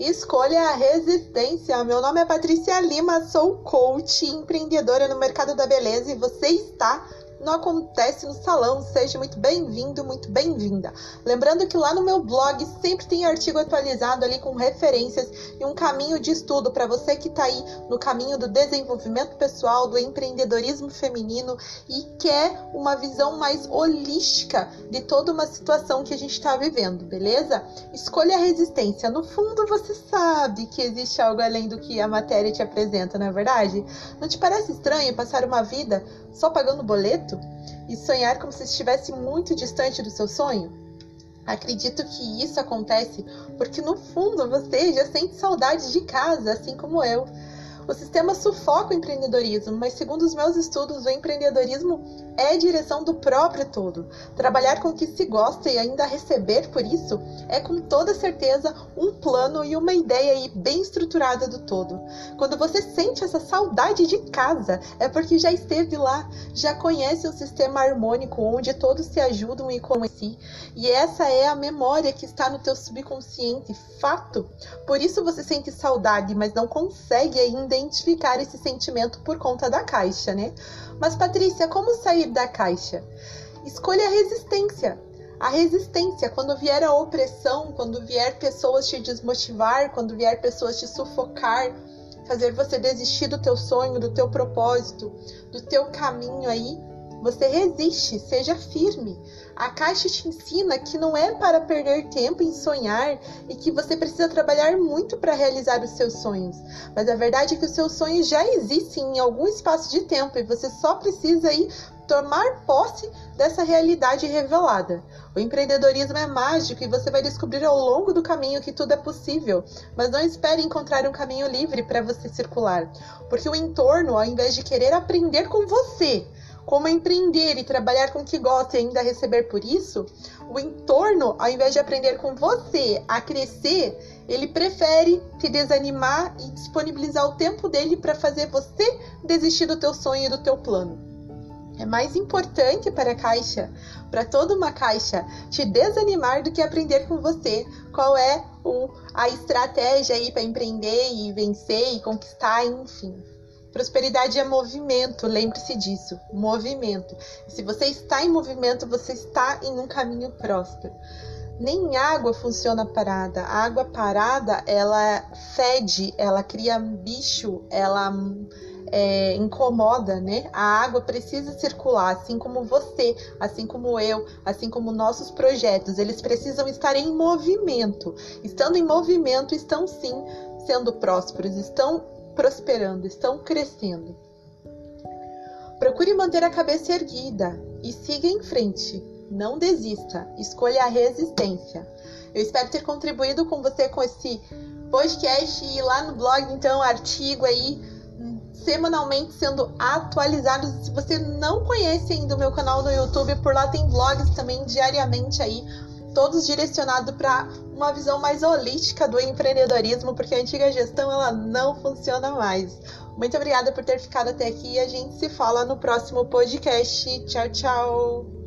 Escolha a resistência. Meu nome é Patrícia Lima, sou coach empreendedora no mercado da beleza e você está não acontece no salão. Seja muito bem-vindo, muito bem-vinda. Lembrando que lá no meu blog sempre tem artigo atualizado ali com referências e um caminho de estudo para você que está aí no caminho do desenvolvimento pessoal, do empreendedorismo feminino e quer uma visão mais holística de toda uma situação que a gente está vivendo, beleza? Escolha a resistência. No fundo, você sabe que existe algo além do que a matéria te apresenta, não é verdade? Não te parece estranho passar uma vida só pagando boleto e sonhar como se estivesse muito distante do seu sonho? Acredito que isso acontece porque no fundo você já sente saudade de casa, assim como eu. O sistema sufoca o empreendedorismo, mas segundo os meus estudos, o empreendedorismo é a direção do próprio todo. Trabalhar com o que se gosta e ainda receber por isso é com toda certeza um plano e uma ideia aí bem estruturada do todo. Quando você sente essa saudade de casa, é porque já esteve lá, já conhece um sistema harmônico onde todos se ajudam e com si. E essa é a memória que está no teu subconsciente, fato. Por isso você sente saudade, mas não consegue ainda identificar esse sentimento por conta da caixa, né? Mas Patrícia, como sair da caixa? Escolha a resistência. A resistência, quando vier a opressão, quando vier pessoas te desmotivar, quando vier pessoas te sufocar, fazer você desistir do teu sonho, do teu propósito, do teu caminho aí, você resiste, seja firme. A caixa te ensina que não é para perder tempo em sonhar e que você precisa trabalhar muito para realizar os seus sonhos. Mas a verdade é que os seus sonhos já existem em algum espaço de tempo e você só precisa aí tomar posse dessa realidade revelada. O empreendedorismo é mágico e você vai descobrir ao longo do caminho que tudo é possível, mas não espere encontrar um caminho livre para você circular, porque o entorno, ao invés de querer aprender com você, como empreender e trabalhar com o que gosta e ainda receber por isso, o entorno, ao invés de aprender com você a crescer, ele prefere te desanimar e disponibilizar o tempo dele para fazer você desistir do teu sonho e do teu plano. É mais importante para a caixa, para toda uma caixa, te desanimar do que aprender com você qual é o, a estratégia aí para empreender e vencer e conquistar, enfim. Prosperidade é movimento, lembre-se disso, movimento. se você está em movimento, você está em um caminho próspero. Nem água funciona parada. A água parada, ela fede, ela cria bicho, ela é, incomoda, né? A água precisa circular, assim como você, assim como eu, assim como nossos projetos. Eles precisam estar em movimento. Estando em movimento, estão sim sendo prósperos, estão prosperando, estão crescendo. Procure manter a cabeça erguida e siga em frente. Não desista, escolha a resistência. Eu espero ter contribuído com você com esse podcast e lá no blog, então, artigo aí semanalmente sendo atualizados. Se você não conhece ainda o meu canal no YouTube, por lá tem vlogs também diariamente aí todos direcionados para uma visão mais holística do empreendedorismo, porque a antiga gestão ela não funciona mais. Muito obrigada por ter ficado até aqui e a gente se fala no próximo podcast. Tchau, tchau.